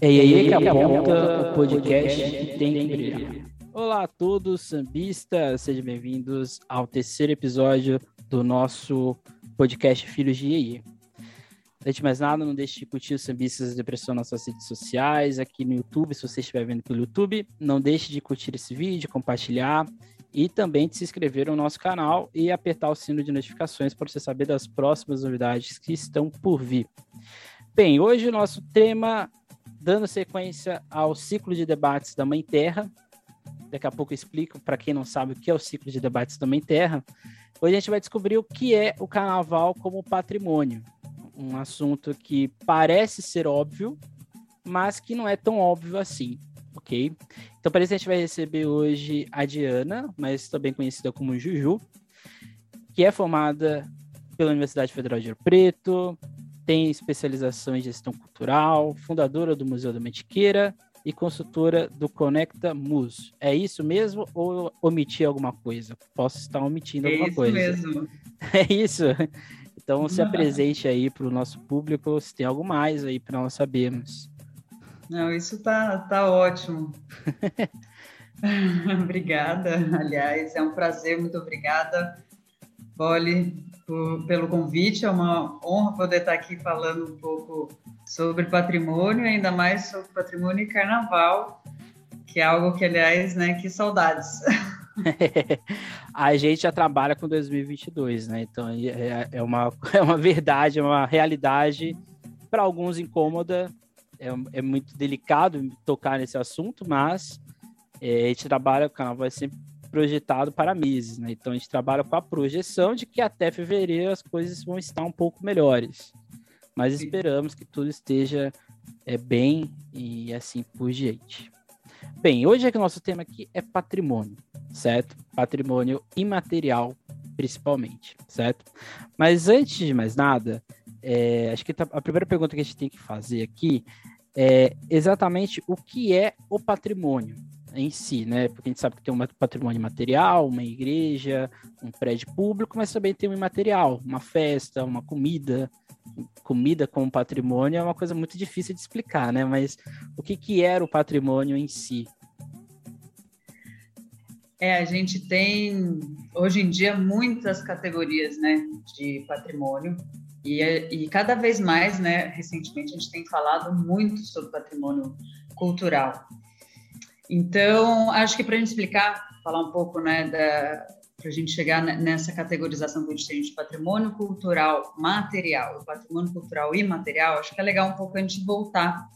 É aí que aponta o podcast que tem que brilhar. Olá a todos, sambistas, sejam bem-vindos ao terceiro episódio do nosso podcast Filhos de Iê. Antes de mais nada, não deixe de curtir os Sambistas da Depressão nas suas redes sociais, aqui no YouTube, se você estiver vendo pelo YouTube. Não deixe de curtir esse vídeo, compartilhar e também de se inscrever no nosso canal e apertar o sino de notificações para você saber das próximas novidades que estão por vir. Bem, hoje o nosso tema dando sequência ao ciclo de debates da Mãe Terra. Daqui a pouco eu explico para quem não sabe o que é o ciclo de debates da Mãe Terra. Hoje a gente vai descobrir o que é o carnaval como patrimônio. Um assunto que parece ser óbvio, mas que não é tão óbvio assim, ok? Então, para isso, a gente vai receber hoje a Diana, mas também conhecida como Juju, que é formada pela Universidade Federal de Rio Preto, tem especialização em gestão cultural, fundadora do Museu da Metiqueira e consultora do Conecta Mus. É isso mesmo ou omiti alguma coisa? Posso estar omitindo é alguma coisa. É isso mesmo. É isso. Então se apresente aí para o nosso público, se tem algo mais aí para nós sabermos. Não, isso tá, tá ótimo. obrigada, aliás, é um prazer, muito obrigada, Polly, por, pelo convite. É uma honra poder estar aqui falando um pouco sobre patrimônio, ainda mais sobre patrimônio e carnaval, que é algo que, aliás, né, que saudades. a gente já trabalha com 2022, né? Então é, é, uma, é uma verdade, é uma realidade para alguns incômoda. É, é, muito delicado tocar nesse assunto, mas é, a gente trabalha, o canal vai sempre projetado para meses, né? Então a gente trabalha com a projeção de que até fevereiro as coisas vão estar um pouco melhores. Mas esperamos que tudo esteja é, bem e assim por diante. Bem, hoje é que o nosso tema aqui é patrimônio, certo? Patrimônio imaterial, principalmente, certo? Mas antes de mais nada, é, acho que tá, a primeira pergunta que a gente tem que fazer aqui é exatamente o que é o patrimônio, em si, né? Porque a gente sabe que tem um patrimônio material, uma igreja, um prédio público, mas também tem um imaterial, uma festa, uma comida. Comida como patrimônio é uma coisa muito difícil de explicar, né? Mas o que, que era o patrimônio em si? É, a gente tem hoje em dia muitas categorias, né, de patrimônio e, e cada vez mais, né, recentemente a gente tem falado muito sobre patrimônio cultural. Então, acho que para a gente explicar, falar um pouco, né, para a gente chegar nessa categorização que a gente tem de patrimônio cultural material, patrimônio cultural imaterial, acho que é legal um pouco a gente voltar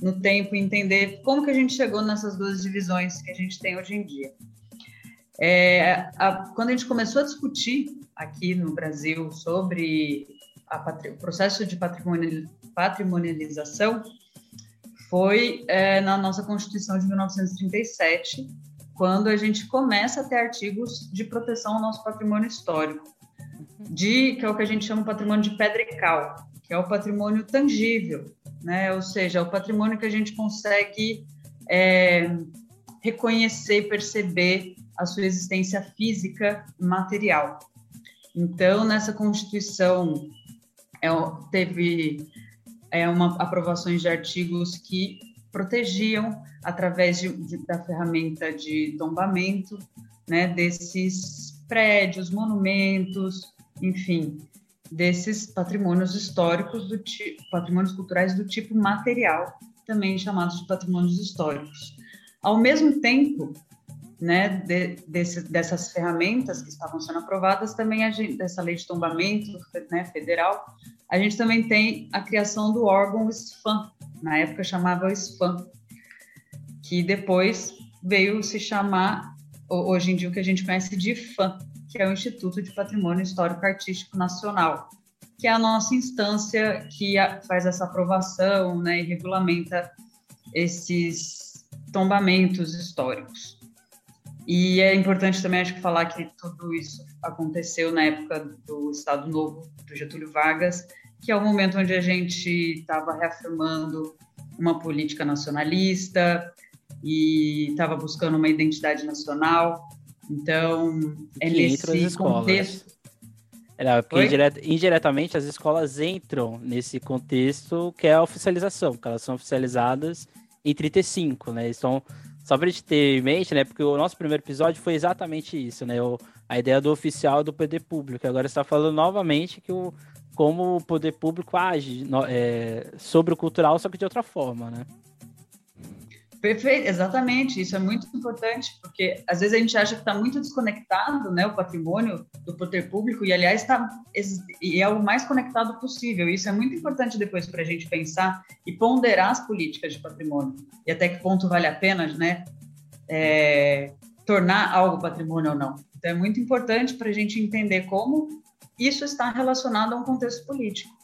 no tempo e entender como que a gente chegou nessas duas divisões que a gente tem hoje em dia. É, a, quando a gente começou a discutir aqui no Brasil sobre a, o processo de patrimonialização, foi é, na nossa Constituição de 1937, quando a gente começa a ter artigos de proteção ao nosso patrimônio histórico, de que é o que a gente chama de patrimônio de pedra e cal, que é o patrimônio tangível, né? Ou seja, é o patrimônio que a gente consegue é, reconhecer e perceber a sua existência física e material. Então, nessa Constituição, é, teve é, uma, aprovações de artigos que protegiam, através de, de, da ferramenta de tombamento, né, desses prédios, monumentos, enfim, desses patrimônios históricos, do tipo, patrimônios culturais do tipo material, também chamados de patrimônios históricos. Ao mesmo tempo, né, de, desse, dessas ferramentas que estavam sendo aprovadas, também gente, dessa lei de tombamento né, federal, a gente também tem a criação do órgão SFAM, na época chamava SFAM, que depois veio se chamar, hoje em dia, o que a gente conhece de IFAM, que é o Instituto de Patrimônio Histórico Artístico Nacional, que é a nossa instância que faz essa aprovação né, e regulamenta esses tombamentos históricos. E é importante também, acho que, falar que tudo isso aconteceu na época do Estado Novo, do Getúlio Vargas, que é o momento onde a gente estava reafirmando uma política nacionalista e estava buscando uma identidade nacional. Então, é que nesse contexto. Era porque indiret, indiretamente as escolas entram nesse contexto que é a oficialização, porque elas são oficializadas em 35, né? Só para a gente ter em mente, né? Porque o nosso primeiro episódio foi exatamente isso, né? O, a ideia do oficial do poder público. Agora está falando novamente que o, como o poder público age no, é, sobre o cultural, só que de outra forma, né? Perfeito, exatamente. Isso é muito importante, porque às vezes a gente acha que está muito desconectado, né, o patrimônio do poder público, e aliás está e é o mais conectado possível. Isso é muito importante depois para a gente pensar e ponderar as políticas de patrimônio e até que ponto vale a pena, né, é, tornar algo patrimônio ou não. Então é muito importante para a gente entender como isso está relacionado a um contexto político.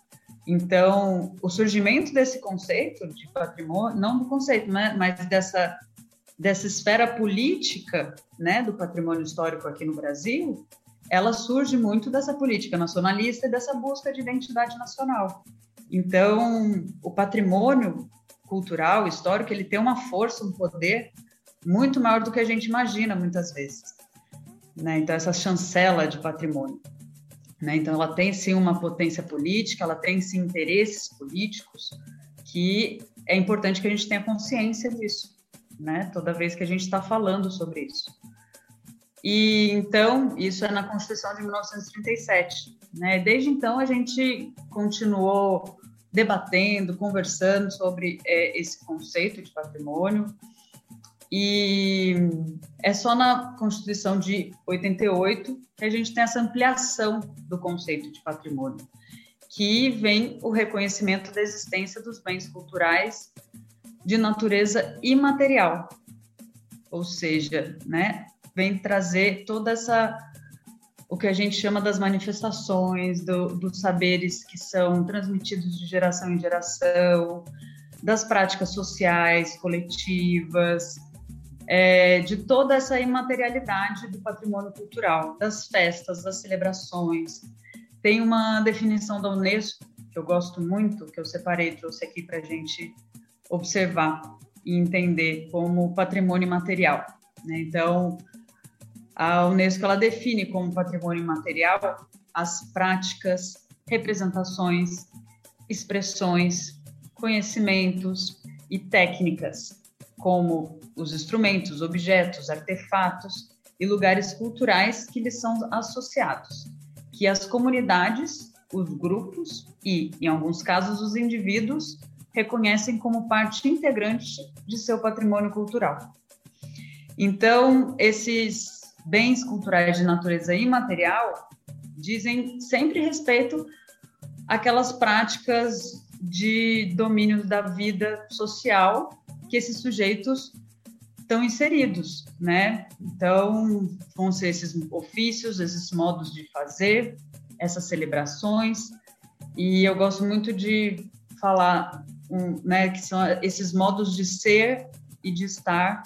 Então, o surgimento desse conceito de patrimônio, não do conceito, né, mas dessa, dessa esfera política né, do patrimônio histórico aqui no Brasil, ela surge muito dessa política nacionalista e dessa busca de identidade nacional. Então, o patrimônio cultural, histórico, ele tem uma força, um poder muito maior do que a gente imagina muitas vezes. Né? Então, essa chancela de patrimônio. Né? Então, ela tem sim uma potência política, ela tem sim interesses políticos, que é importante que a gente tenha consciência disso, né? toda vez que a gente está falando sobre isso. E então, isso é na Constituição de 1937. Né? Desde então, a gente continuou debatendo, conversando sobre é, esse conceito de patrimônio. E é só na Constituição de 88 que a gente tem essa ampliação do conceito de patrimônio, que vem o reconhecimento da existência dos bens culturais de natureza imaterial, ou seja, né, vem trazer toda essa o que a gente chama das manifestações do, dos saberes que são transmitidos de geração em geração, das práticas sociais coletivas, é, de toda essa imaterialidade do patrimônio cultural, das festas, das celebrações. Tem uma definição da Unesco que eu gosto muito, que eu separei, trouxe aqui para a gente observar e entender como patrimônio imaterial. Né? Então, a Unesco ela define como patrimônio imaterial as práticas, representações, expressões, conhecimentos e técnicas, como os instrumentos, objetos, artefatos e lugares culturais que lhes são associados, que as comunidades, os grupos e, em alguns casos, os indivíduos reconhecem como parte integrante de seu patrimônio cultural. Então, esses bens culturais de natureza imaterial dizem sempre respeito àquelas práticas de domínio da vida social que esses sujeitos estão inseridos, né? Então, vão ser esses ofícios, esses modos de fazer, essas celebrações, e eu gosto muito de falar, um, né, que são esses modos de ser e de estar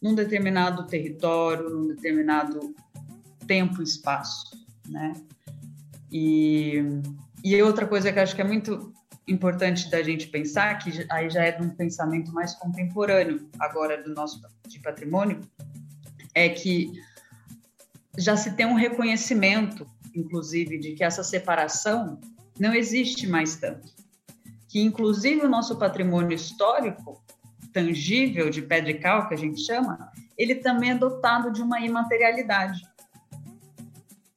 num determinado território, num determinado tempo e espaço, né? E, e outra coisa que eu acho que é muito importante da gente pensar, que aí já é de um pensamento mais contemporâneo agora do nosso de patrimônio, é que já se tem um reconhecimento, inclusive, de que essa separação não existe mais tanto. Que, inclusive, o nosso patrimônio histórico, tangível, de pedra e cal, que a gente chama, ele também é dotado de uma imaterialidade.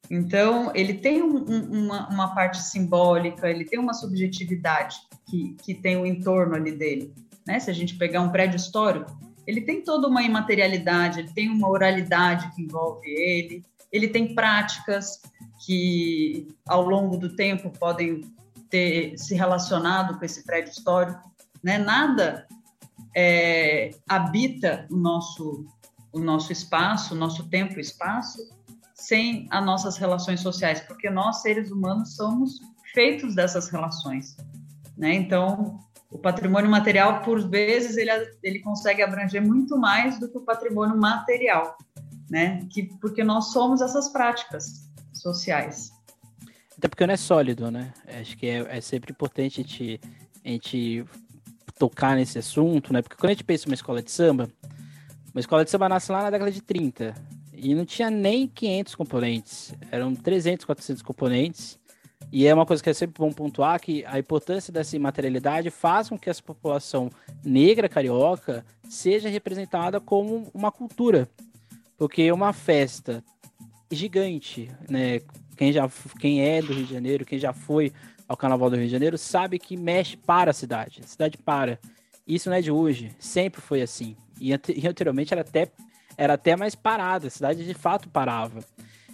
Então, ele tem um, uma, uma, parte simbólica, ele tem uma subjetividade que, que tem o entorno ali dele. Né? Se a gente pegar um prédio histórico, ele tem toda uma imaterialidade, ele tem uma oralidade que envolve ele, ele tem práticas que, ao longo do tempo, podem ter se relacionado com esse prédio histórico. Né? Nada é, habita o nosso, o nosso espaço, o nosso tempo e espaço, sem as nossas relações sociais, porque nós, seres humanos, somos feitos dessas relações. Né? Então, o patrimônio material, por vezes, ele, ele consegue abranger muito mais do que o patrimônio material, né? que, porque nós somos essas práticas sociais. Até porque não é sólido, né? Acho que é, é sempre importante a gente, a gente tocar nesse assunto, né? Porque quando a gente pensa em uma escola de samba, uma escola de samba nasce lá na década de 30, e não tinha nem 500 componentes, eram 300, 400 componentes. E é uma coisa que é sempre bom pontuar que a importância dessa imaterialidade faz com que essa população negra carioca seja representada como uma cultura. Porque uma festa gigante, né? Quem já quem é do Rio de Janeiro, quem já foi ao Carnaval do Rio de Janeiro, sabe que mexe para a cidade. A cidade para. Isso não é de hoje, sempre foi assim. E, anteriormente era até, era até mais parada, a cidade de fato parava.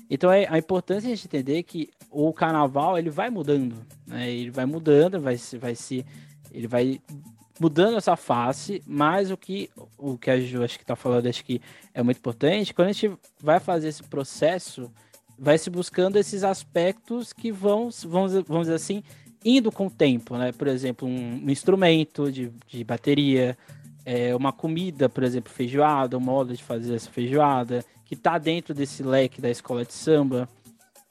Então é a importância de a gente entender que o carnaval ele vai mudando, né? ele vai mudando, vai se, vai se, ele vai mudando essa face, mas o que o que a Ju acho que está falando acho que é muito importante, quando a gente vai fazer esse processo vai se buscando esses aspectos que vão, vamos, vamos dizer assim, indo com o tempo, né? Por exemplo, um, um instrumento de, de bateria, é, uma comida, por exemplo, feijoada, o modo de fazer essa feijoada, que está dentro desse leque da escola de samba.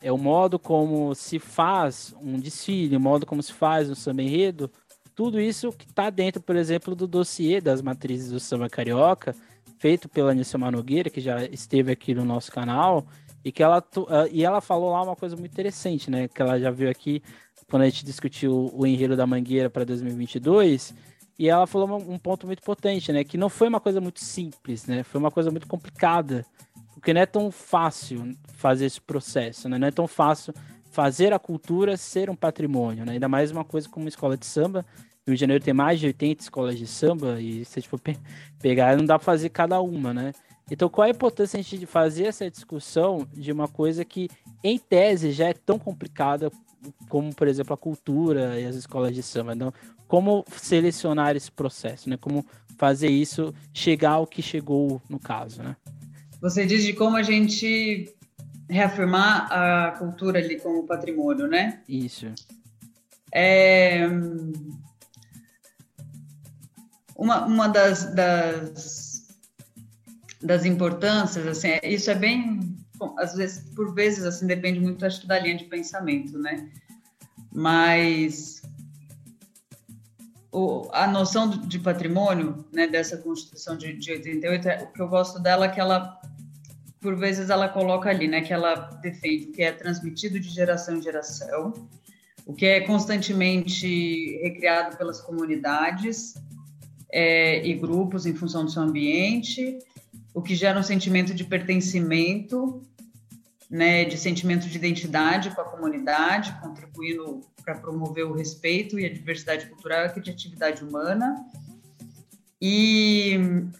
É o modo como se faz um desfile, o modo como se faz um samba enredo. Tudo isso que está dentro, por exemplo, do dossiê das matrizes do samba carioca, feito pela Nilson Nogueira, que já esteve aqui no nosso canal, e que ela, e ela falou lá uma coisa muito interessante, né? Que ela já viu aqui quando a gente discutiu o enredo da Mangueira para 2022. E ela falou um ponto muito potente, né? Que não foi uma coisa muito simples, né? Foi uma coisa muito complicada. Porque não é tão fácil fazer esse processo, né? Não é tão fácil fazer a cultura ser um patrimônio, né? Ainda mais uma coisa como uma escola de samba. No Rio de Janeiro tem mais de 80 escolas de samba e se a gente for pegar, não dá para fazer cada uma, né? Então, qual é a importância gente fazer essa discussão de uma coisa que, em tese, já é tão complicada como, por exemplo, a cultura e as escolas de samba? Então, como selecionar esse processo, né? Como fazer isso chegar ao que chegou no caso, né? Você diz de como a gente reafirmar a cultura ali como patrimônio, né? Isso. É... Uma, uma das, das das importâncias, assim, é, isso é bem, às vezes, por vezes, assim, depende muito, acho da linha de pensamento, né? Mas o, a noção de patrimônio, né, dessa Constituição de, de 88, é, o que eu gosto dela é que ela, por vezes, ela coloca ali, né, que ela defende o que é transmitido de geração em geração, o que é constantemente recriado pelas comunidades é, e grupos em função do seu ambiente, o que gera um sentimento de pertencimento, né, de sentimento de identidade com a comunidade, contribuindo para promover o respeito e a diversidade cultural e a criatividade humana. E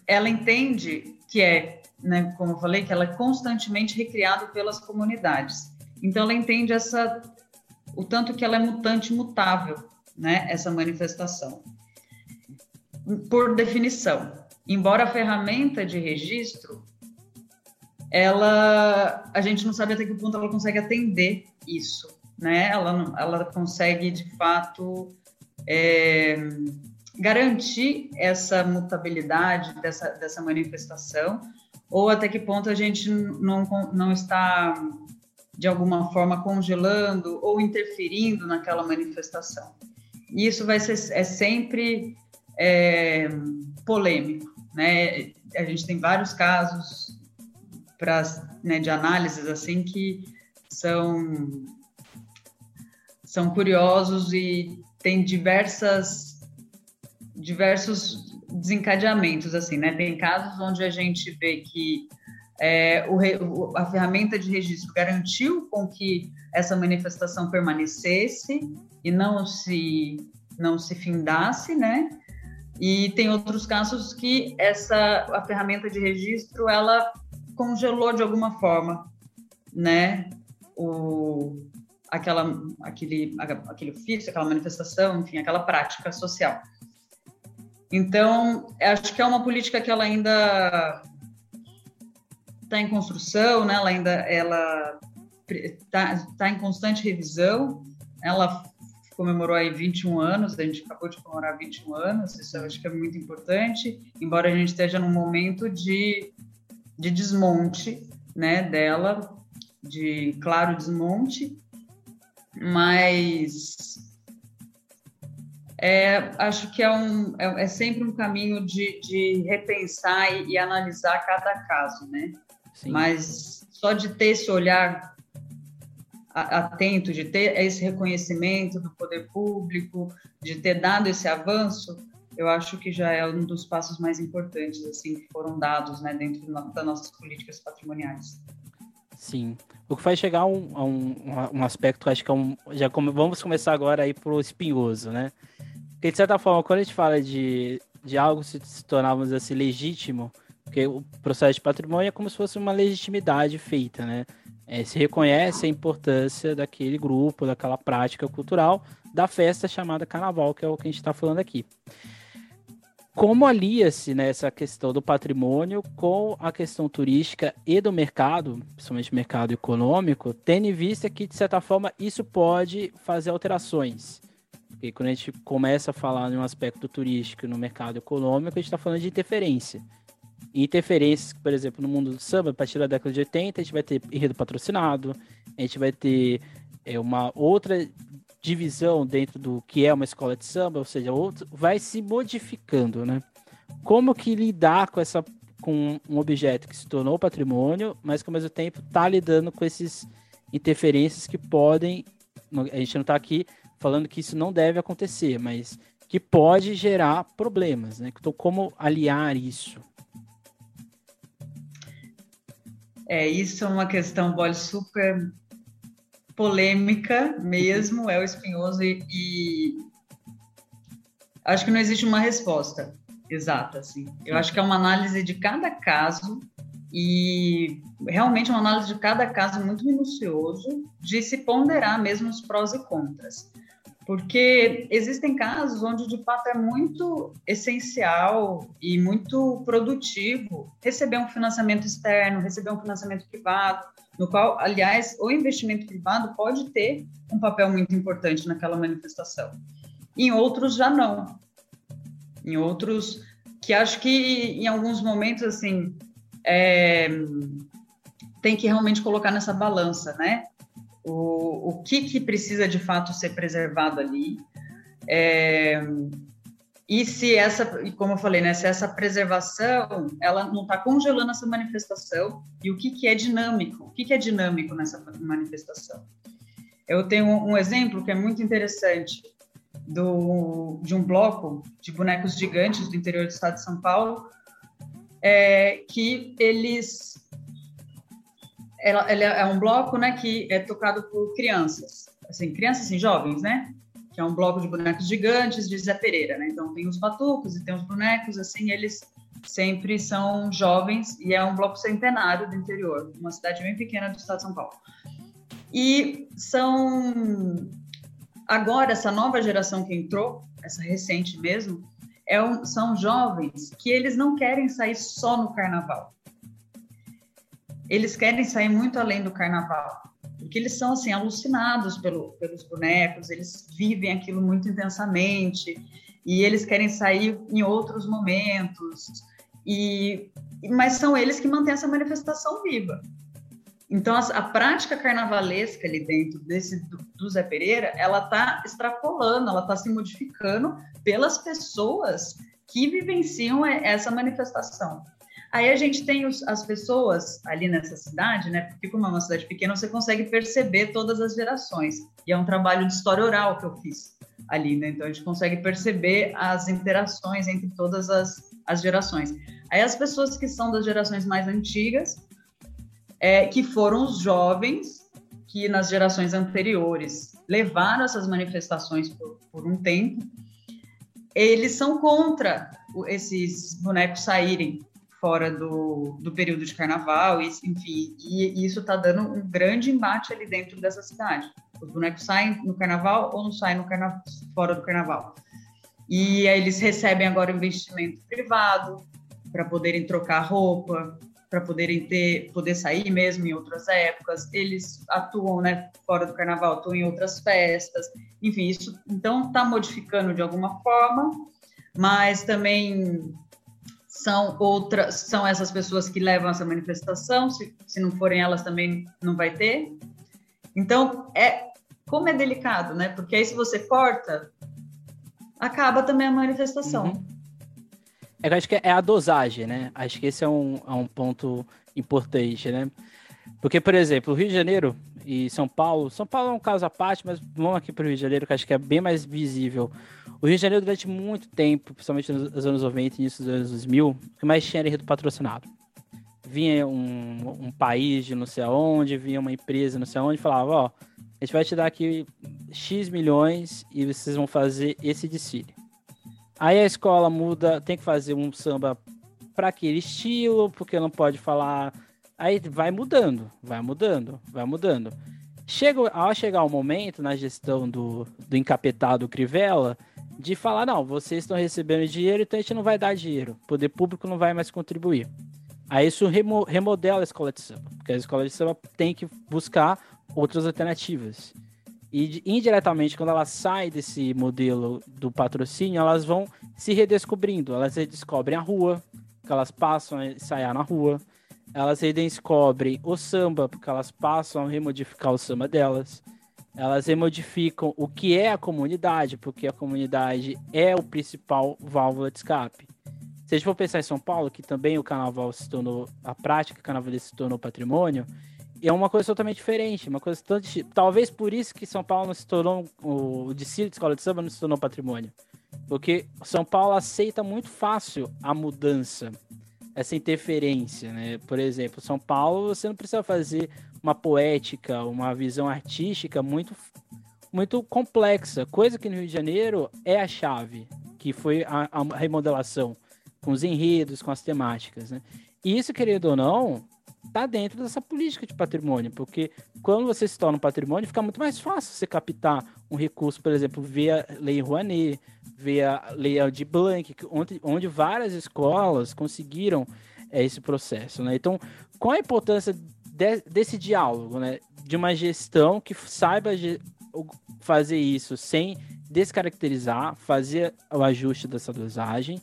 ela entende que é, né, como eu falei, que ela é constantemente recriada pelas comunidades. Então ela entende essa o tanto que ela é mutante mutável, né, essa manifestação. Por definição, embora a ferramenta de registro, ela, a gente não sabe até que ponto ela consegue atender isso, né? Ela, ela consegue de fato é, garantir essa mutabilidade dessa, dessa manifestação, ou até que ponto a gente não, não está de alguma forma congelando ou interferindo naquela manifestação. E isso vai ser é sempre é, polêmico, né? A gente tem vários casos né, de análises assim que são são curiosos e tem diversas diversos desencadeamentos assim, né? Tem casos onde a gente vê que é, o, a ferramenta de registro garantiu com que essa manifestação permanecesse e não se não se findasse, né? E tem outros casos que essa a ferramenta de registro ela congelou de alguma forma, né? O aquela aquele aquele ofício, aquela manifestação, enfim, aquela prática social. Então, acho que é uma política que ela ainda está em construção, né? Ela ainda ela está tá em constante revisão. Ela comemorou aí 21 anos, a gente acabou de comemorar 21 anos, isso eu acho que é muito importante, embora a gente esteja num momento de, de desmonte né, dela, de claro desmonte, mas é, acho que é, um, é, é, sempre um caminho de, de repensar e, e, analisar cada caso, né? Sim. Mas só de ter esse olhar atento, de ter esse reconhecimento do poder público, de ter dado esse avanço, eu acho que já é um dos passos mais importantes assim que foram dados né, dentro das nossas políticas patrimoniais. Sim. O que faz chegar a um, a um, um aspecto, acho que é um. Já come, vamos começar agora aí pro espinhoso, né? Porque, de certa forma, quando a gente fala de, de algo se, se tornar, vamos dizer assim, legítimo, porque o processo de patrimônio é como se fosse uma legitimidade feita, né? É, se reconhece a importância daquele grupo, daquela prática cultural, da festa chamada carnaval, que é o que a gente está falando aqui como alia-se né, essa questão do patrimônio com a questão turística e do mercado, principalmente mercado econômico, tendo em vista que, de certa forma, isso pode fazer alterações. Porque quando a gente começa a falar em um aspecto turístico no mercado econômico, a gente está falando de interferência. interferências, por exemplo, no mundo do samba, a partir da década de 80, a gente vai ter enredo patrocinado, a gente vai ter é, uma outra divisão dentro do que é uma escola de samba, ou seja, outro, vai se modificando, né? Como que lidar com essa com um objeto que se tornou patrimônio, mas que ao mesmo tempo está lidando com esses interferências que podem, a gente não está aqui falando que isso não deve acontecer, mas que pode gerar problemas, né? Então, como aliar isso? É, isso é uma questão, Bolle, super polêmica mesmo, é o espinhoso e, e, acho que não existe uma resposta exata, assim. Eu acho que é uma análise de cada caso e realmente uma análise de cada caso muito minucioso de se ponderar mesmo os prós e contras. Porque existem casos onde de fato é muito essencial e muito produtivo receber um financiamento externo, receber um financiamento privado, no qual, aliás, o investimento privado pode ter um papel muito importante naquela manifestação. Em outros, já não. Em outros, que acho que em alguns momentos, assim, é, tem que realmente colocar nessa balança, né? O, o que, que precisa de fato ser preservado ali. É, e se essa, como eu falei, né, se essa preservação, ela não está congelando essa manifestação, e o que, que é dinâmico? O que, que é dinâmico nessa manifestação? Eu tenho um exemplo que é muito interessante do, de um bloco de bonecos gigantes do interior do estado de São Paulo, é, que eles ela, ela, é um bloco né, que é tocado por crianças, assim, crianças assim, jovens, né? que é um bloco de bonecos gigantes de Zé Pereira, né? Então tem os batucos e tem os bonecos, assim, eles sempre são jovens e é um bloco centenário do interior, uma cidade bem pequena do estado de São Paulo. E são agora essa nova geração que entrou, essa recente mesmo, é um, são jovens que eles não querem sair só no carnaval. Eles querem sair muito além do carnaval porque eles são assim alucinados pelo, pelos bonecos, eles vivem aquilo muito intensamente e eles querem sair em outros momentos e mas são eles que mantêm essa manifestação viva. Então a, a prática carnavalesca ali dentro desse do, do Zé Pereira, ela está extrapolando, ela está se modificando pelas pessoas que vivenciam essa manifestação. Aí a gente tem os, as pessoas ali nessa cidade, né? Porque como é uma cidade pequena, você consegue perceber todas as gerações. E é um trabalho de história oral que eu fiz ali, né? Então a gente consegue perceber as interações entre todas as, as gerações. Aí as pessoas que são das gerações mais antigas, é, que foram os jovens que nas gerações anteriores levaram essas manifestações por, por um tempo, eles são contra esses bonecos saírem fora do, do período de carnaval, e, enfim, e, e isso está dando um grande embate ali dentro dessa cidade. Os bonecos saem no carnaval ou não saem no carnaval, fora do carnaval. E aí eles recebem agora investimento privado para poderem trocar roupa, para poderem ter, poder sair mesmo em outras épocas. Eles atuam, né, fora do carnaval, atuam em outras festas. Enfim, isso então está modificando de alguma forma, mas também são outras, são essas pessoas que levam essa manifestação, se, se não forem elas também não vai ter. Então, é como é delicado, né? Porque aí se você corta, acaba também a manifestação. Uhum. É eu acho que é a dosagem, né? Acho que esse é um, é um ponto importante, né? Porque, por exemplo, o Rio de Janeiro e São Paulo, São Paulo é um caso à parte, mas vamos aqui para o Rio de Janeiro, que acho que é bem mais visível. O Rio de Janeiro, durante muito tempo, principalmente nos anos 90 e início dos anos 2000, o que mais tinha era enredo patrocinado. Vinha um, um país de não sei aonde, vinha uma empresa não sei aonde, falava, ó, a gente vai te dar aqui X milhões e vocês vão fazer esse desfile. Aí a escola muda, tem que fazer um samba para aquele estilo, porque não pode falar Aí vai mudando, vai mudando, vai mudando. Chega, ao chegar o momento na gestão do, do encapetado Crivella de falar: não, vocês estão recebendo dinheiro, então a gente não vai dar dinheiro. O poder público não vai mais contribuir. Aí isso remo, remodela a escola de samba, porque a escola de samba tem que buscar outras alternativas. E indiretamente, quando ela sai desse modelo do patrocínio, elas vão se redescobrindo. Elas redescobrem a rua, que elas passam a ensaiar na rua elas redescobrem o samba, porque elas passam a remodificar o samba delas. Elas remodificam o que é a comunidade, porque a comunidade é o principal válvula de escape. Se a gente for pensar em São Paulo, que também o carnaval se tornou, a prática do carnaval se tornou patrimônio, é uma coisa totalmente diferente, uma coisa talvez por isso que São Paulo não se tornou o desfile de escola de samba não se tornou patrimônio, porque São Paulo aceita muito fácil a mudança essa interferência, né? Por exemplo, São Paulo, você não precisa fazer uma poética, uma visão artística muito muito complexa, coisa que no Rio de Janeiro é a chave, que foi a, a remodelação com os enredos, com as temáticas, né? E isso, querendo ou não, tá dentro dessa política de patrimônio, porque quando você se torna um patrimônio, fica muito mais fácil você captar um recurso, por exemplo, via Lei Rouanet, via Lei de Blanc, onde, onde várias escolas conseguiram é, esse processo, né? Então, qual a importância de, desse diálogo, né? De uma gestão que saiba fazer isso sem descaracterizar, fazer o ajuste dessa dosagem,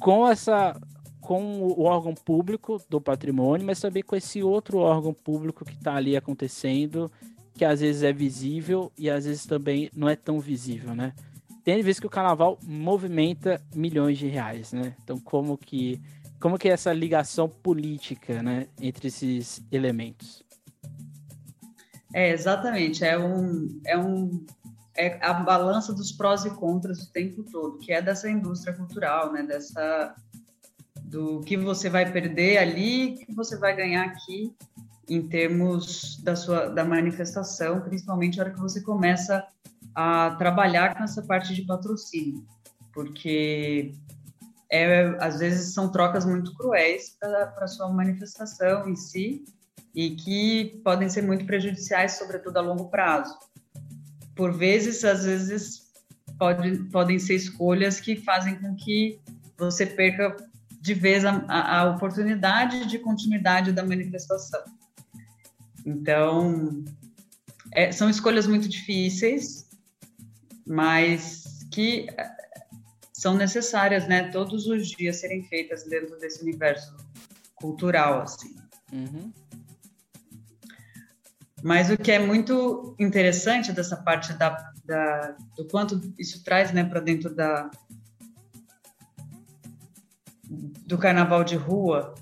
com essa com o órgão público do patrimônio, mas também com esse outro órgão público que está ali acontecendo, que às vezes é visível e às vezes também não é tão visível, né? Tem vezes que o carnaval movimenta milhões de reais, né? Então como que como que é essa ligação política, né, entre esses elementos? É, exatamente, é um é um é a balança dos prós e contras o tempo todo, que é dessa indústria cultural, né, dessa do que você vai perder ali, que você vai ganhar aqui em termos da sua da manifestação, principalmente a hora que você começa a trabalhar com essa parte de patrocínio, porque é, às vezes são trocas muito cruéis para a sua manifestação em si e que podem ser muito prejudiciais, sobretudo a longo prazo. Por vezes, às vezes, pode, podem ser escolhas que fazem com que você perca de vez a, a, oportunidade de continuidade da manifestação. Então, é, são escolhas muito difíceis, mas que é, são necessárias, né, todos os dias serem feitas dentro desse universo cultural, assim. Uhum. Mas o que é muito interessante dessa parte da, da do quanto isso traz, né, para dentro da, do carnaval de rua,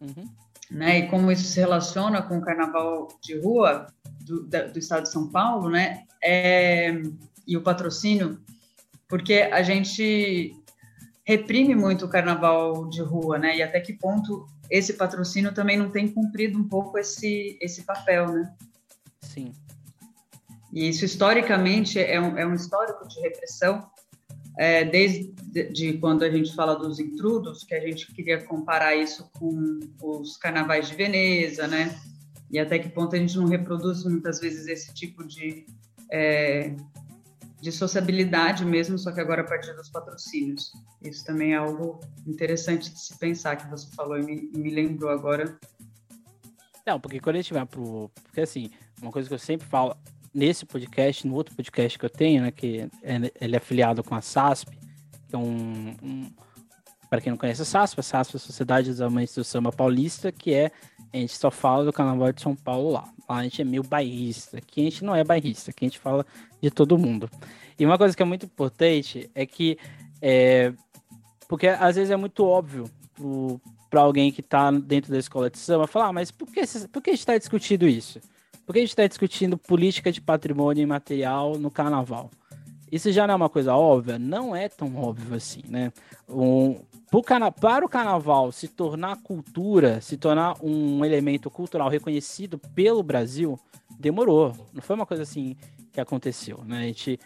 uhum. né? E como isso se relaciona com o carnaval de rua do, da, do estado de São Paulo, né? É, e o patrocínio, porque a gente reprime muito o carnaval de rua, né? E até que ponto esse patrocínio também não tem cumprido um pouco esse, esse papel, né? Sim. E isso historicamente é um, é um histórico de repressão é, desde de quando a gente fala dos intrudos, que a gente queria comparar isso com os carnavais de Veneza, né? E até que ponto a gente não reproduz muitas vezes esse tipo de, é, de sociabilidade mesmo, só que agora a partir dos patrocínios. Isso também é algo interessante de se pensar, que você falou e me, me lembrou agora. Não, porque quando a gente vai pro... Porque assim, uma coisa que eu sempre falo, nesse podcast, no outro podcast que eu tenho, né, que é, ele é afiliado com a SASP, que é um, um para quem não conhece a SASP, a SASP é a Sociedade dos Amantes do Samba Paulista, que é, a gente só fala do Carnaval de São Paulo lá. A gente é meio bairrista, aqui a gente não é bairrista, aqui a gente fala de todo mundo. E uma coisa que é muito importante é que é, porque às vezes é muito óbvio para alguém que está dentro da escola de samba falar, ah, mas por que, por que a gente está discutindo isso? Por que a gente está discutindo política de patrimônio imaterial no carnaval? Isso já não é uma coisa óbvia? Não é tão óbvio assim, né? Um, para o carnaval se tornar cultura, se tornar um elemento cultural reconhecido pelo Brasil, demorou. Não foi uma coisa assim que aconteceu, né? A gente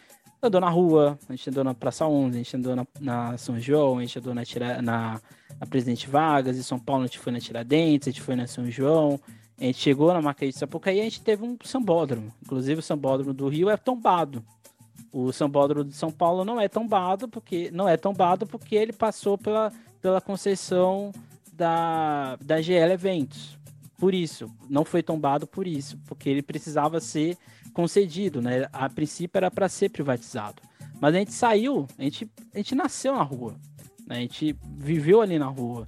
andou na rua, a gente andou na Praça 11, a gente andou na, na São João, a gente andou na, Tira, na, na, Presidente Vargas, em São Paulo a gente foi na Tiradentes, a gente foi na São João, a gente chegou na Macaí de Sapucaí e a gente teve um sambódromo. Inclusive o sambódromo do Rio é tombado. O sambódromo de São Paulo não é tombado porque não é tombado porque ele passou pela, pela concessão da, da GL Eventos. Por isso, não foi tombado por isso, porque ele precisava ser concedido, né? A princípio era para ser privatizado. Mas a gente saiu, a gente, a gente nasceu na rua, né? a gente viveu ali na rua.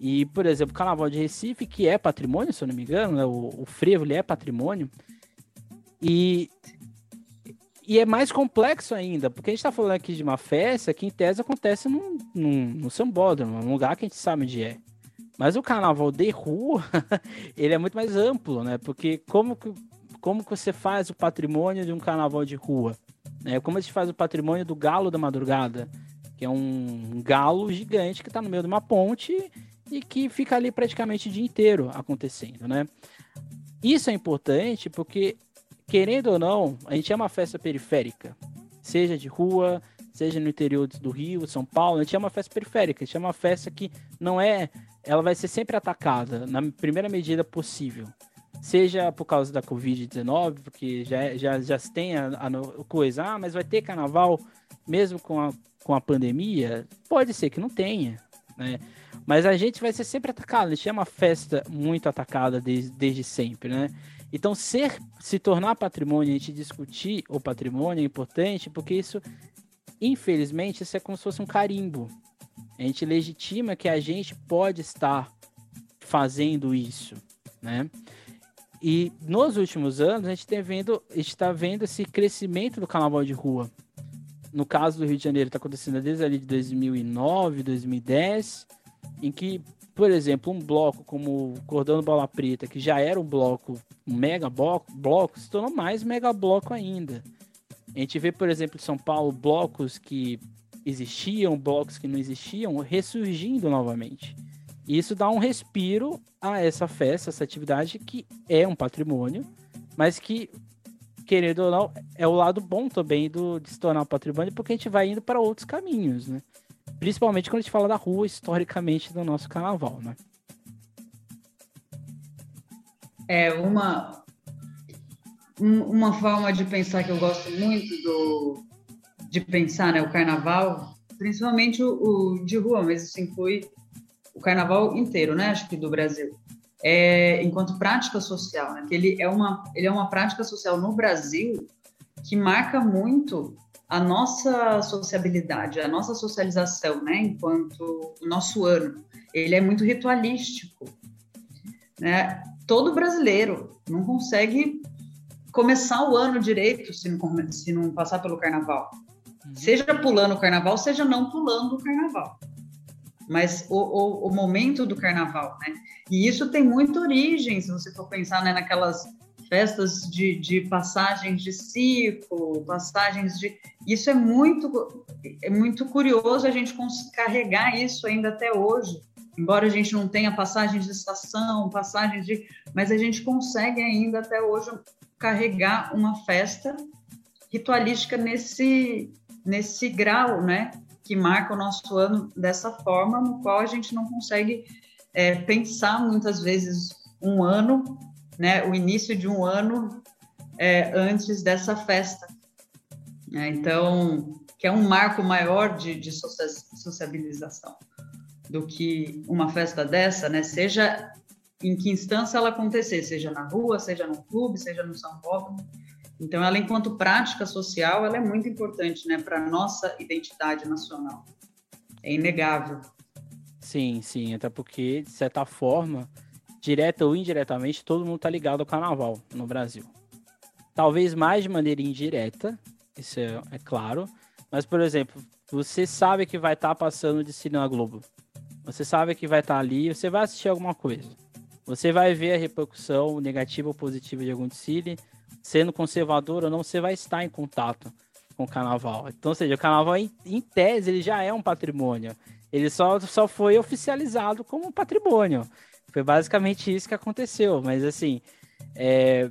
E, por exemplo, o Carnaval de Recife, que é patrimônio, se eu não me engano, né? o, o frevo ele é patrimônio. E, e é mais complexo ainda, porque a gente está falando aqui de uma festa que, em tese, acontece num, num, no sambódromo, num lugar que a gente sabe onde é. Mas o carnaval de rua, ele é muito mais amplo, né? Porque como que como que você faz o patrimônio de um carnaval de rua? Né? Como a gente faz o patrimônio do galo da madrugada, que é um galo gigante que está no meio de uma ponte e que fica ali praticamente o dia inteiro acontecendo, né? Isso é importante porque, querendo ou não, a gente é uma festa periférica, seja de rua, seja no interior do Rio, São Paulo, a gente é uma festa periférica, a gente é uma festa que não é, ela vai ser sempre atacada na primeira medida possível seja por causa da Covid-19, porque já, já, já se tem a, a, coisa, ah, mas vai ter carnaval mesmo com a, com a pandemia? Pode ser que não tenha, né? Mas a gente vai ser sempre atacado, a gente é uma festa muito atacada desde, desde sempre, né? Então, ser, se tornar patrimônio, a gente discutir o patrimônio é importante, porque isso, infelizmente, isso é como se fosse um carimbo. A gente legitima que a gente pode estar fazendo isso, né? E nos últimos anos, a gente está vendo, está vendo esse crescimento do carnaval de rua. No caso do Rio de Janeiro, está acontecendo desde ali de 2009, 2010, em que, por exemplo, um bloco como o Cordão Bola Preta, que já era um bloco, um mega bloco, bloco se tornou mais mega bloco ainda. A gente vê, por exemplo, em São Paulo, blocos que existiam, blocos que não existiam, ressurgindo novamente. E isso dá um respiro a essa festa, essa atividade que é um patrimônio, mas que, querendo ou não, é o lado bom também do, de se tornar um patrimônio, porque a gente vai indo para outros caminhos, né? Principalmente quando a gente fala da rua, historicamente, do nosso carnaval, né? É uma, uma forma de pensar que eu gosto muito do, de pensar né, o carnaval, principalmente o, o de rua, mas isso inclui o carnaval inteiro, né? Acho que do Brasil. É, enquanto prática social, né? Que ele é uma ele é uma prática social no Brasil que marca muito a nossa sociabilidade, a nossa socialização, né? Enquanto o nosso ano, ele é muito ritualístico, né? Todo brasileiro não consegue começar o ano direito se não, se não passar pelo carnaval. Uhum. Seja pulando o carnaval, seja não pulando o carnaval mas o, o, o, momento do carnaval, né? E isso tem muita origem, se você for pensar né, naquelas festas de, de passagens de ciclo, passagens de. Isso é muito, é muito curioso a gente carregar isso ainda até hoje. Embora a gente não tenha passagens de estação, passagens de. Mas a gente consegue ainda até hoje carregar uma festa ritualística nesse, nesse grau, né? que marca o nosso ano dessa forma, no qual a gente não consegue é, pensar muitas vezes um ano, né, o início de um ano é, antes dessa festa. É, então, que é um marco maior de, de sociabilização do que uma festa dessa, né? Seja em que instância ela acontecer, seja na rua, seja no clube, seja no São Paulo. Então, ela, enquanto prática social, ela é muito importante né, para a nossa identidade nacional. É inegável. Sim, sim, até porque, de certa forma, direta ou indiretamente, todo mundo está ligado ao carnaval no Brasil. Talvez mais de maneira indireta, isso é, é claro, mas, por exemplo, você sabe que vai estar tá passando de Cinema Globo. Você sabe que vai estar tá ali, você vai assistir alguma coisa. Você vai ver a repercussão negativa ou positiva de algum desfile, sendo conservador ou não, você vai estar em contato com o carnaval. Então, ou seja, o carnaval, em, em tese, ele já é um patrimônio. Ele só, só foi oficializado como patrimônio. Foi basicamente isso que aconteceu. Mas assim, é...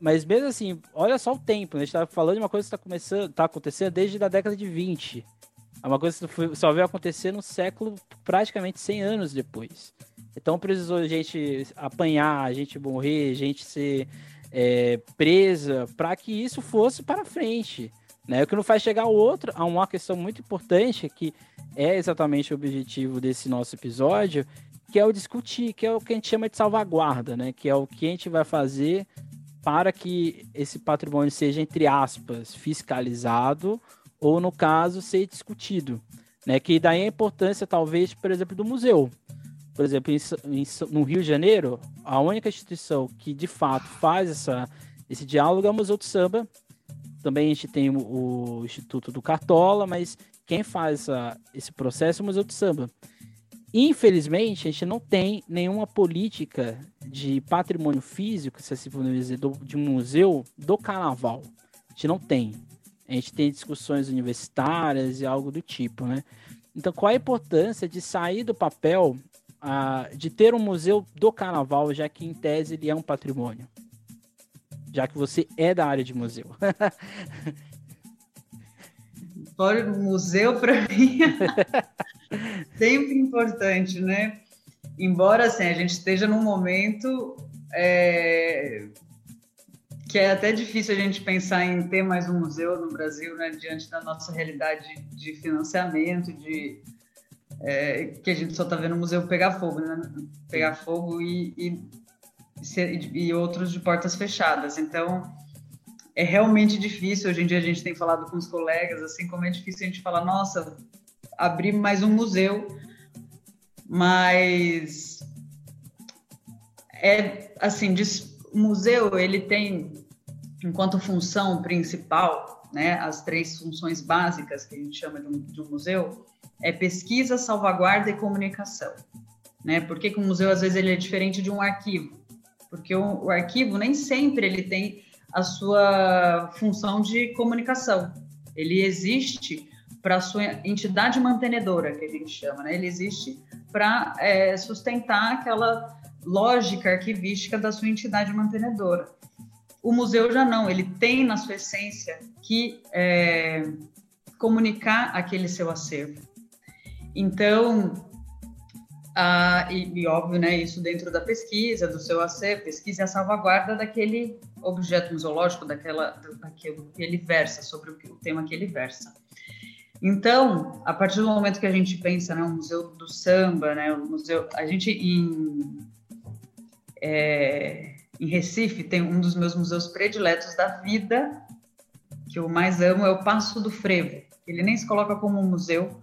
mas mesmo assim, olha só o tempo. Né? A gente está falando de uma coisa que está começando, tá acontecendo desde a década de 20. É uma coisa que só veio acontecer no século praticamente 100 anos depois. Então precisou a gente apanhar, a gente morrer, a gente ser é, presa para que isso fosse para frente. Né? O que não faz chegar ao outro, a uma questão muito importante, que é exatamente o objetivo desse nosso episódio, que é o discutir, que é o que a gente chama de salvaguarda, né? que é o que a gente vai fazer para que esse patrimônio seja, entre aspas, fiscalizado ou, no caso, ser discutido. Né? Que daí a importância, talvez, por exemplo, do museu. Por exemplo, em, em, no Rio de Janeiro, a única instituição que, de fato, faz essa, esse diálogo é o Museu do Samba, também a gente tem o, o Instituto do Cartola, mas quem faz essa, esse processo é o Museu de Samba. Infelizmente, a gente não tem nenhuma política de patrimônio físico, se assim podemos dizer, do, de museu do carnaval. A gente não tem. A gente tem discussões universitárias e algo do tipo, né? Então, qual a importância de sair do papel uh, de ter um museu do carnaval, já que em tese ele é um patrimônio? já que você é da área de museu. Olha, museu para mim sempre importante, né? Embora assim, a gente esteja num momento é, que é até difícil a gente pensar em ter mais um museu no Brasil, né? Diante da nossa realidade de financiamento, de é, que a gente só está vendo o museu pegar fogo, né? Pegar fogo e, e e outros de portas fechadas. Então, é realmente difícil. Hoje em dia a gente tem falado com os colegas, assim como é difícil a gente falar, nossa, abrir mais um museu, mas é assim, o museu ele tem enquanto função principal, né, as três funções básicas que a gente chama de um, de um museu é pesquisa, salvaguarda e comunicação. Né? Por que, que um museu às vezes ele é diferente de um arquivo? porque o, o arquivo nem sempre ele tem a sua função de comunicação. Ele existe para a sua entidade mantenedora, que a gente chama, né? Ele existe para é, sustentar aquela lógica arquivística da sua entidade mantenedora. O museu já não, ele tem na sua essência que é, comunicar aquele seu acervo. Então, ah, e, e, óbvio, né, isso dentro da pesquisa, do seu acervo, pesquisa e a salvaguarda daquele objeto museológico, daquela, daquilo que ele versa, sobre o, o, tema que ele versa. Então, a partir do momento que a gente pensa, né, o Museu do Samba, né, o museu, a gente em, é, em Recife tem um dos meus museus prediletos da vida, que eu mais amo, é o Passo do Frevo. Ele nem se coloca como um museu,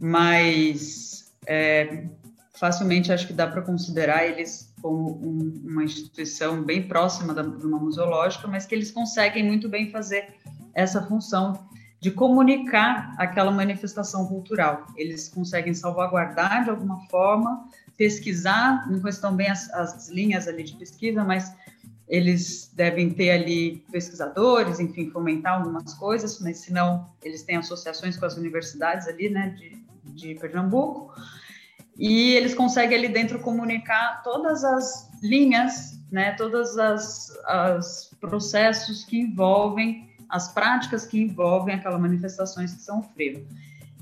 mas é, facilmente acho que dá para considerar eles como um, uma instituição bem próxima da, de uma museológica, mas que eles conseguem muito bem fazer essa função de comunicar aquela manifestação cultural. Eles conseguem salvaguardar de alguma forma, pesquisar, não estão bem as, as linhas ali de pesquisa, mas eles devem ter ali pesquisadores, enfim, fomentar algumas coisas, mas se não, eles têm associações com as universidades ali, né, de, de Pernambuco, e eles conseguem ali dentro comunicar todas as linhas, né, todas as, as processos que envolvem as práticas que envolvem aquelas manifestações que são o frevo.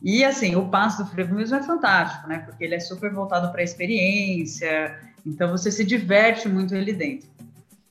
E assim, o passo do frevo mesmo é fantástico, né? Porque ele é super voltado para a experiência, então você se diverte muito ali dentro.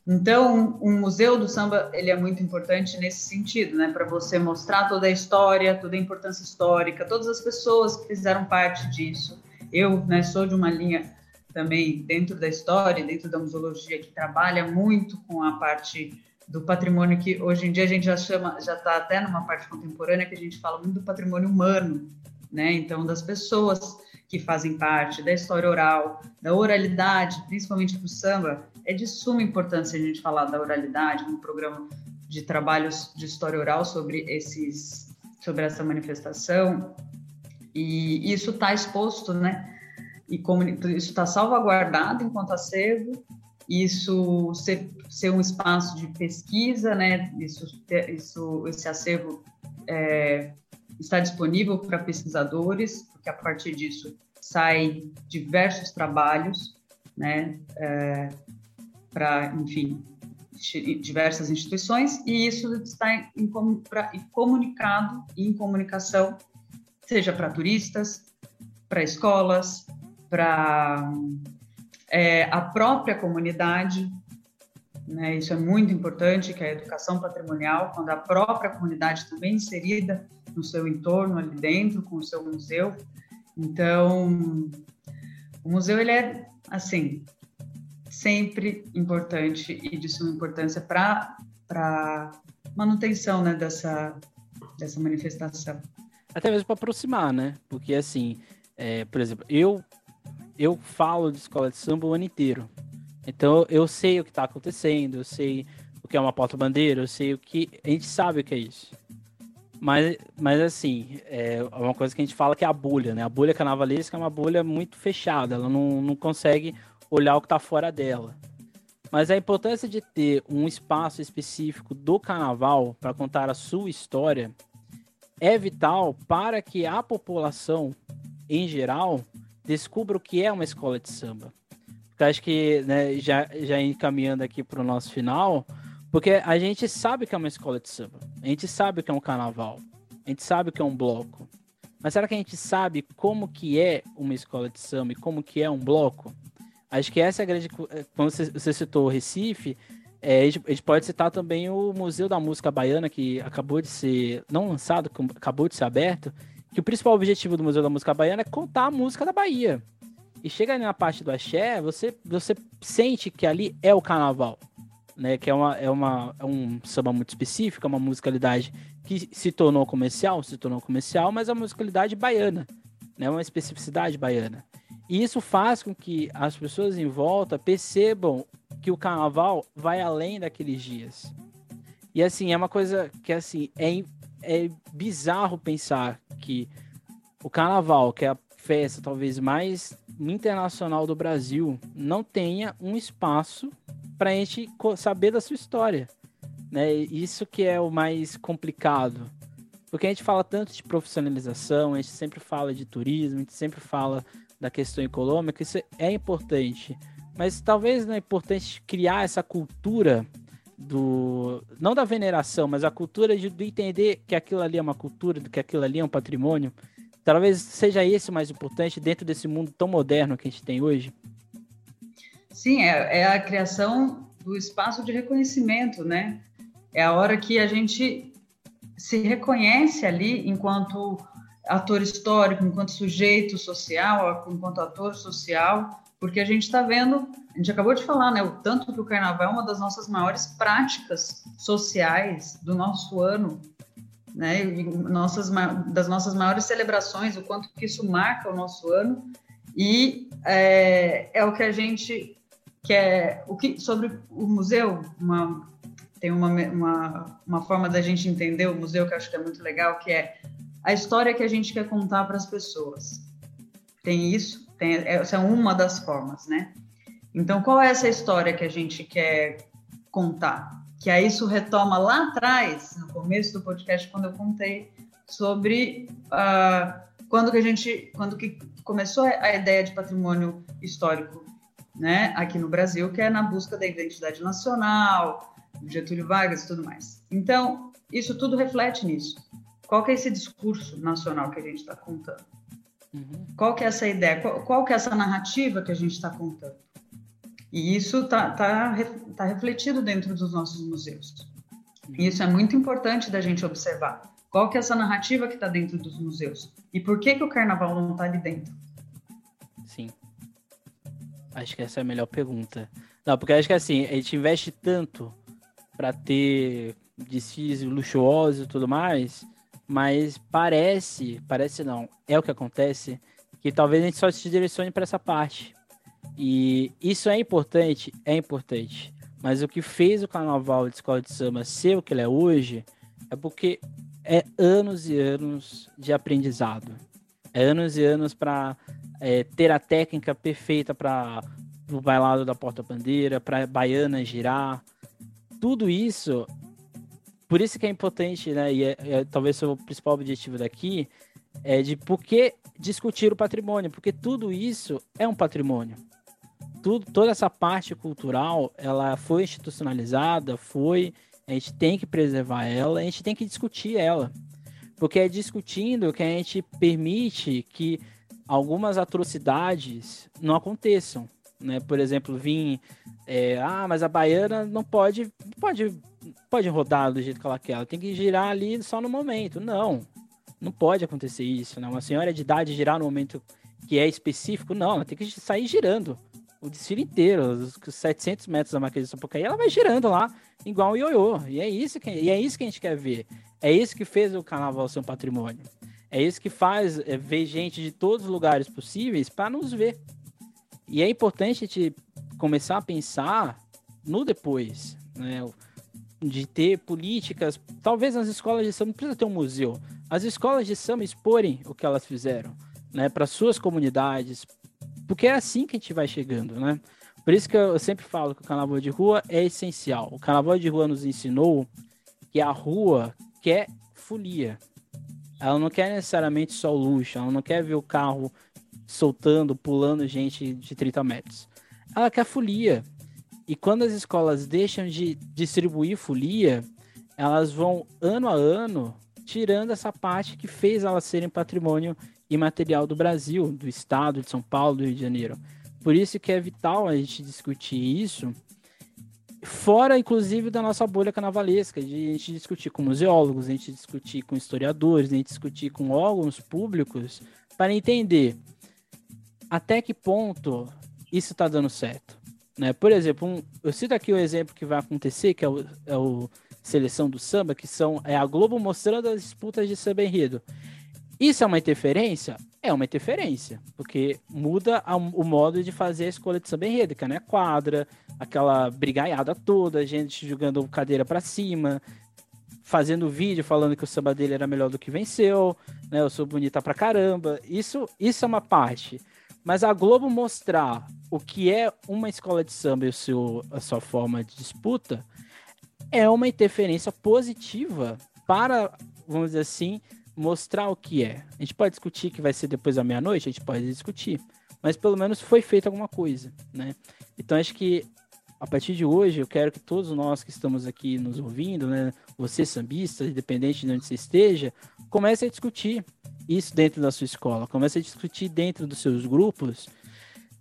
Então, um museu do samba ele é muito importante nesse sentido, né? Para você mostrar toda a história, toda a importância histórica, todas as pessoas que fizeram parte disso eu né, sou de uma linha também dentro da história, dentro da museologia, que trabalha muito com a parte do patrimônio que hoje em dia a gente já chama, já está até numa parte contemporânea que a gente fala muito do patrimônio humano, né? Então das pessoas que fazem parte da história oral, da oralidade, principalmente para o samba, é de suma importância a gente falar da oralidade no programa de trabalhos de história oral sobre esses sobre essa manifestação e isso está exposto, né? E como isso está salvaguardado enquanto acervo, isso ser, ser um espaço de pesquisa, né? Isso, isso esse acervo é, está disponível para pesquisadores, porque a partir disso saem diversos trabalhos, né? É, para, enfim, diversas instituições e isso está em, pra, comunicado em comunicação, seja para turistas, para escolas, para é, a própria comunidade. Né? Isso é muito importante, que é a educação patrimonial, quando a própria comunidade também inserida no seu entorno ali dentro, com o seu museu. Então, o museu ele é assim sempre importante e de suma importância para para manutenção né, dessa dessa manifestação. Até mesmo para aproximar, né? Porque assim, é, por exemplo, eu eu falo de escola de samba o ano inteiro. Então eu sei o que está acontecendo, eu sei o que é uma porta-bandeira, eu sei o que. A gente sabe o que é isso. Mas, mas assim, é uma coisa que a gente fala que é a bolha, né? A bolha carnavalesca é uma bolha muito fechada, ela não, não consegue olhar o que está fora dela. Mas a importância de ter um espaço específico do carnaval para contar a sua história é vital para que a população, em geral, descubra o que é uma escola de samba. Porque acho que, né, já, já encaminhando aqui para o nosso final, porque a gente sabe que é uma escola de samba, a gente sabe que é um carnaval, a gente sabe que é um bloco. Mas será que a gente sabe como que é uma escola de samba e como que é um bloco? Acho que essa é a grande. Eh, quando você, você citou o Recife, é, a, gente, pode citar também o Museu da Música Baiana, que acabou de ser. Não lançado, acabou de ser aberto. Que o principal objetivo do Museu da Música Baiana é contar a música da Bahia. E chega ali na parte do axé, você, você sente que ali é o carnaval. Né, que é, uma, é, uma, é um samba muito específico, é uma musicalidade que se tornou comercial, se tornou comercial, mas é uma musicalidade baiana, né, uma especificidade baiana. E isso faz com que as pessoas em volta percebam que o carnaval vai além daqueles dias. E assim, é uma coisa que assim, é, é bizarro pensar que o carnaval, que é a festa talvez mais internacional do Brasil, não tenha um espaço para a gente saber da sua história. Né? Isso que é o mais complicado. Porque a gente fala tanto de profissionalização, a gente sempre fala de turismo, a gente sempre fala da questão econômica, isso é importante. Mas talvez não é importante criar essa cultura do. não da veneração, mas a cultura de, de entender que aquilo ali é uma cultura, que aquilo ali é um patrimônio. Talvez seja esse mais importante dentro desse mundo tão moderno que a gente tem hoje. Sim, é, é a criação do espaço de reconhecimento, né? É a hora que a gente se reconhece ali enquanto ator histórico, enquanto sujeito social, enquanto ator social, porque a gente está vendo, a gente acabou de falar, né, o tanto que o carnaval é uma das nossas maiores práticas sociais do nosso ano, né, nossas, das nossas maiores celebrações, o quanto que isso marca o nosso ano, e é, é o que a gente quer, o que, sobre o museu, uma, tem uma, uma, uma forma da gente entender o museu que eu acho que é muito legal, que é a história que a gente quer contar para as pessoas. Tem isso, tem, essa é uma das formas, né? Então, qual é essa história que a gente quer contar? Que aí isso retoma lá atrás, no começo do podcast, quando eu contei sobre uh, quando que a gente, quando que começou a ideia de patrimônio histórico, né, aqui no Brasil, que é na busca da identidade nacional, Getúlio Vargas e tudo mais. Então, isso tudo reflete nisso. Qual que é esse discurso nacional que a gente está contando? Uhum. Qual que é essa ideia? Qual, qual, que é essa narrativa que a gente está contando? E isso está tá, tá refletido dentro dos nossos museus. Uhum. E isso é muito importante da gente observar. Qual que é essa narrativa que está dentro dos museus? E por que, que o carnaval não está ali dentro? Sim. Acho que essa é a melhor pergunta. Não, porque acho que assim, a gente investe tanto para ter desfiles luxuosos e tudo mais, mas parece, parece não, é o que acontece, que talvez a gente só se direcione para essa parte. E isso é importante, é importante. Mas o que fez o carnaval de escola de samba ser o que ele é hoje é porque é anos e anos de aprendizado. É anos e anos para é, ter a técnica perfeita para o bailado da porta-bandeira, para baiana girar. Tudo isso, por isso que é importante, né? E é, é, talvez o principal objetivo daqui é de por que discutir o patrimônio, porque tudo isso é um patrimônio. Tudo, toda essa parte cultural, ela foi institucionalizada, foi a gente tem que preservar ela, a gente tem que discutir ela. Porque é discutindo que a gente permite que algumas atrocidades não aconteçam. Né? Por exemplo, vir. É, ah, mas a baiana não pode, pode, pode rodar do jeito que ela quer, ela tem que girar ali só no momento. Não, não pode acontecer isso. Né? Uma senhora de idade girar no momento que é específico, não, ela tem que sair girando o desfile inteiro, os 700 metros da Marquês de Sapucaí, ela vai girando lá, igual o ioiô. E é isso que, e é isso que a gente quer ver. É isso que fez o carnaval ser um patrimônio. É isso que faz é, ver gente de todos os lugares possíveis para nos ver. E é importante a gente começar a pensar no depois, né? De ter políticas, talvez nas escolas de samba não precisa ter um museu. As escolas de samba exporem o que elas fizeram, né, para suas comunidades, porque é assim que a gente vai chegando, né? Por isso que eu sempre falo que o carnaval de rua é essencial. O carnaval de rua nos ensinou que a rua quer folia. Ela não quer necessariamente só o luxo, ela não quer ver o carro soltando, pulando gente de 30 metros. Ela quer folia. E quando as escolas deixam de distribuir folia, elas vão ano a ano tirando essa parte que fez elas serem patrimônio imaterial do Brasil, do estado de São Paulo, do Rio de Janeiro. Por isso que é vital a gente discutir isso, fora inclusive da nossa bolha carnavalesca, de a gente discutir com museólogos, a gente discutir com historiadores, a gente discutir com órgãos públicos para entender até que ponto isso está dando certo. Né? Por exemplo, um, eu cito aqui o exemplo que vai acontecer, que é o, é o Seleção do Samba, que são é a Globo mostrando as disputas de samba enredo. Isso é uma interferência? É uma interferência, porque muda a, o modo de fazer a escolha de samba enredo, que é né, quadra, aquela brigaiada toda, gente jogando cadeira para cima, fazendo vídeo falando que o samba dele era melhor do que venceu, né? Eu sou bonita pra caramba. Isso, isso é uma parte. Mas a Globo mostrar o que é uma escola de samba e o seu, a sua forma de disputa é uma interferência positiva para, vamos dizer assim, mostrar o que é. A gente pode discutir que vai ser depois da meia-noite, a gente pode discutir, mas pelo menos foi feita alguma coisa, né? Então acho que a partir de hoje eu quero que todos nós que estamos aqui nos ouvindo, né, você sambista, independente de onde você esteja, comece a discutir isso dentro da sua escola, comece a discutir dentro dos seus grupos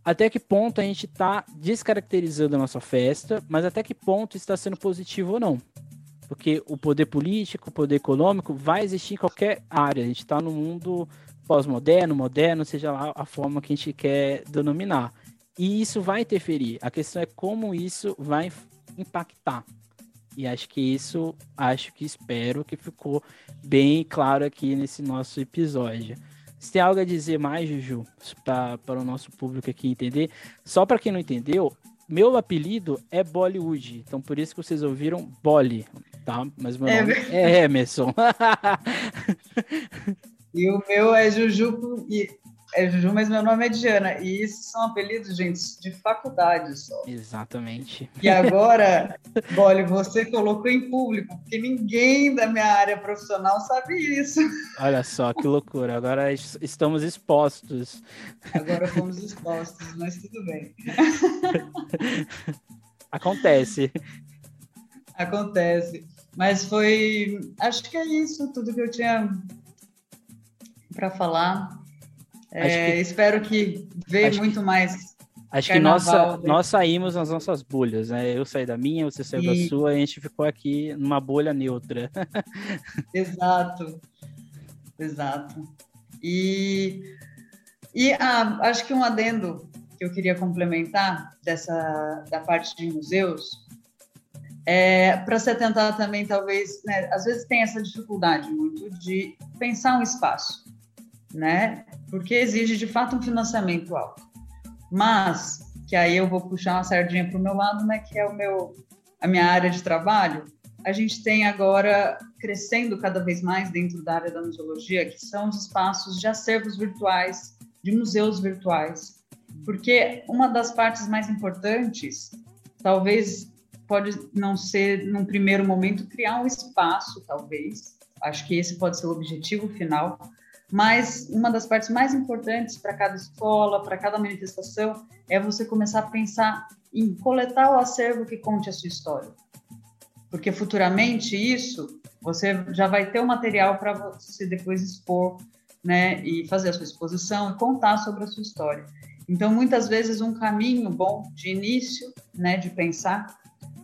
até que ponto a gente está descaracterizando a nossa festa, mas até que ponto está sendo positivo ou não porque o poder político, o poder econômico vai existir em qualquer área. A gente está no mundo pós-moderno, moderno, seja lá a forma que a gente quer denominar. E isso vai interferir. A questão é como isso vai impactar. E acho que isso, acho que espero que ficou bem claro aqui nesse nosso episódio. Você tem algo a dizer mais, Juju, para o nosso público aqui entender? Só para quem não entendeu, meu apelido é Bollywood, então por isso que vocês ouviram Bolly, tá? Mas meu é nome é, Emerson. e o meu é Juju, e é Juju, mas meu nome é Diana. E isso são apelidos, gente, de faculdade só. Exatamente. E agora, Bolly, você colocou em público, porque ninguém da minha área profissional sabe isso. Olha só, que loucura. Agora estamos expostos. Agora fomos expostos, mas tudo bem. Acontece. Acontece. Mas foi. Acho que é isso, tudo que eu tinha para falar. É, que... Espero que veja muito mais. Acho que nossa, nós saímos nas nossas bolhas, né? Eu saí da minha, você saiu e... da sua, e a gente ficou aqui numa bolha neutra. Exato, exato. E, e ah, acho que um adendo que eu queria complementar dessa da parte de museus é, para se atentar também, talvez, né, às vezes tem essa dificuldade muito de pensar um espaço, né? Porque exige de fato um financiamento alto. Mas, que aí eu vou puxar uma sardinha para o meu lado, né? Que é o meu, a minha área de trabalho. a gente tem agora crescendo cada vez mais dentro da área da museologia, que são os espaços de acervos virtuais, de museus virtuais. Porque uma das partes mais importantes, talvez pode não ser, num primeiro momento, criar um espaço, talvez. Acho que esse pode ser o objetivo final. Mas uma das partes mais importantes para cada escola, para cada manifestação, é você começar a pensar em coletar o acervo que conte a sua história porque futuramente isso você já vai ter o material para você depois expor, né, e fazer a sua exposição e contar sobre a sua história. Então, muitas vezes um caminho bom de início, né, de pensar,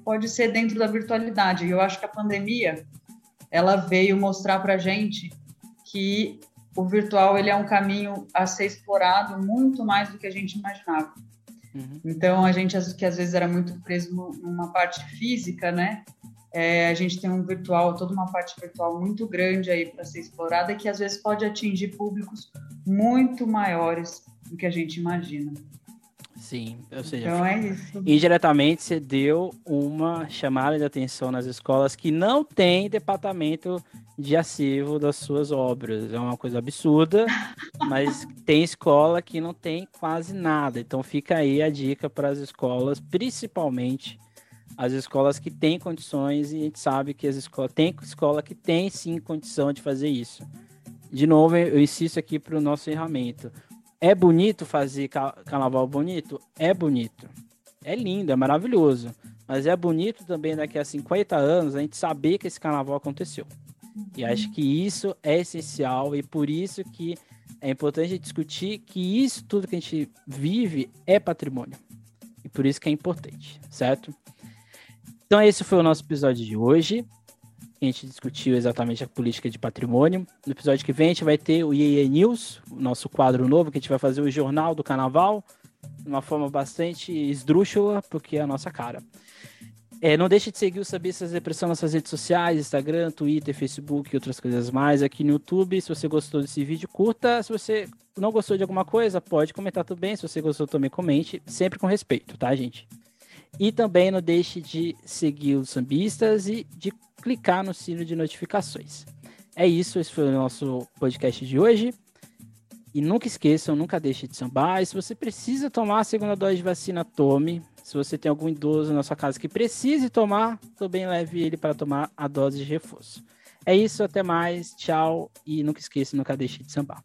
pode ser dentro da virtualidade. E eu acho que a pandemia ela veio mostrar para gente que o virtual ele é um caminho a ser explorado muito mais do que a gente imaginava. Uhum. Então, a gente que às vezes era muito preso numa parte física, né? É, a gente tem um virtual, toda uma parte virtual muito grande aí para ser explorada que às vezes pode atingir públicos muito maiores do que a gente imagina. Sim, ou seja, então é isso. indiretamente você deu uma chamada de atenção nas escolas que não tem departamento de acervo das suas obras. É uma coisa absurda, mas tem escola que não tem quase nada. Então fica aí a dica para as escolas, principalmente as escolas que têm condições e a gente sabe que as escolas tem escola que tem sim condição de fazer isso. De novo, eu insisto aqui para o nosso encerramento. É bonito fazer carnaval bonito? É bonito. É lindo, é maravilhoso. Mas é bonito também daqui a 50 anos a gente saber que esse carnaval aconteceu. E acho que isso é essencial e por isso que é importante discutir que isso tudo que a gente vive é patrimônio. E por isso que é importante, certo? Então, esse foi o nosso episódio de hoje. A gente discutiu exatamente a política de patrimônio. No episódio que vem, a gente vai ter o IEE News, nosso quadro novo, que a gente vai fazer o Jornal do Carnaval, de uma forma bastante esdrúxula, porque é a nossa cara. É, não deixe de seguir o Sabistas Depressão nas suas redes sociais, Instagram, Twitter, Facebook e outras coisas mais aqui no YouTube. Se você gostou desse vídeo, curta. Se você não gostou de alguma coisa, pode comentar também. Se você gostou, também comente. Sempre com respeito, tá, gente? E também não deixe de seguir os sambistas e de clicar no sino de notificações. É isso, esse foi o nosso podcast de hoje. E nunca esqueçam, nunca deixe de sambar. E se você precisa tomar a segunda dose de vacina, tome. Se você tem algum idoso na sua casa que precise tomar, também leve ele para tomar a dose de reforço. É isso, até mais, tchau. E nunca esqueça, nunca deixe de sambar.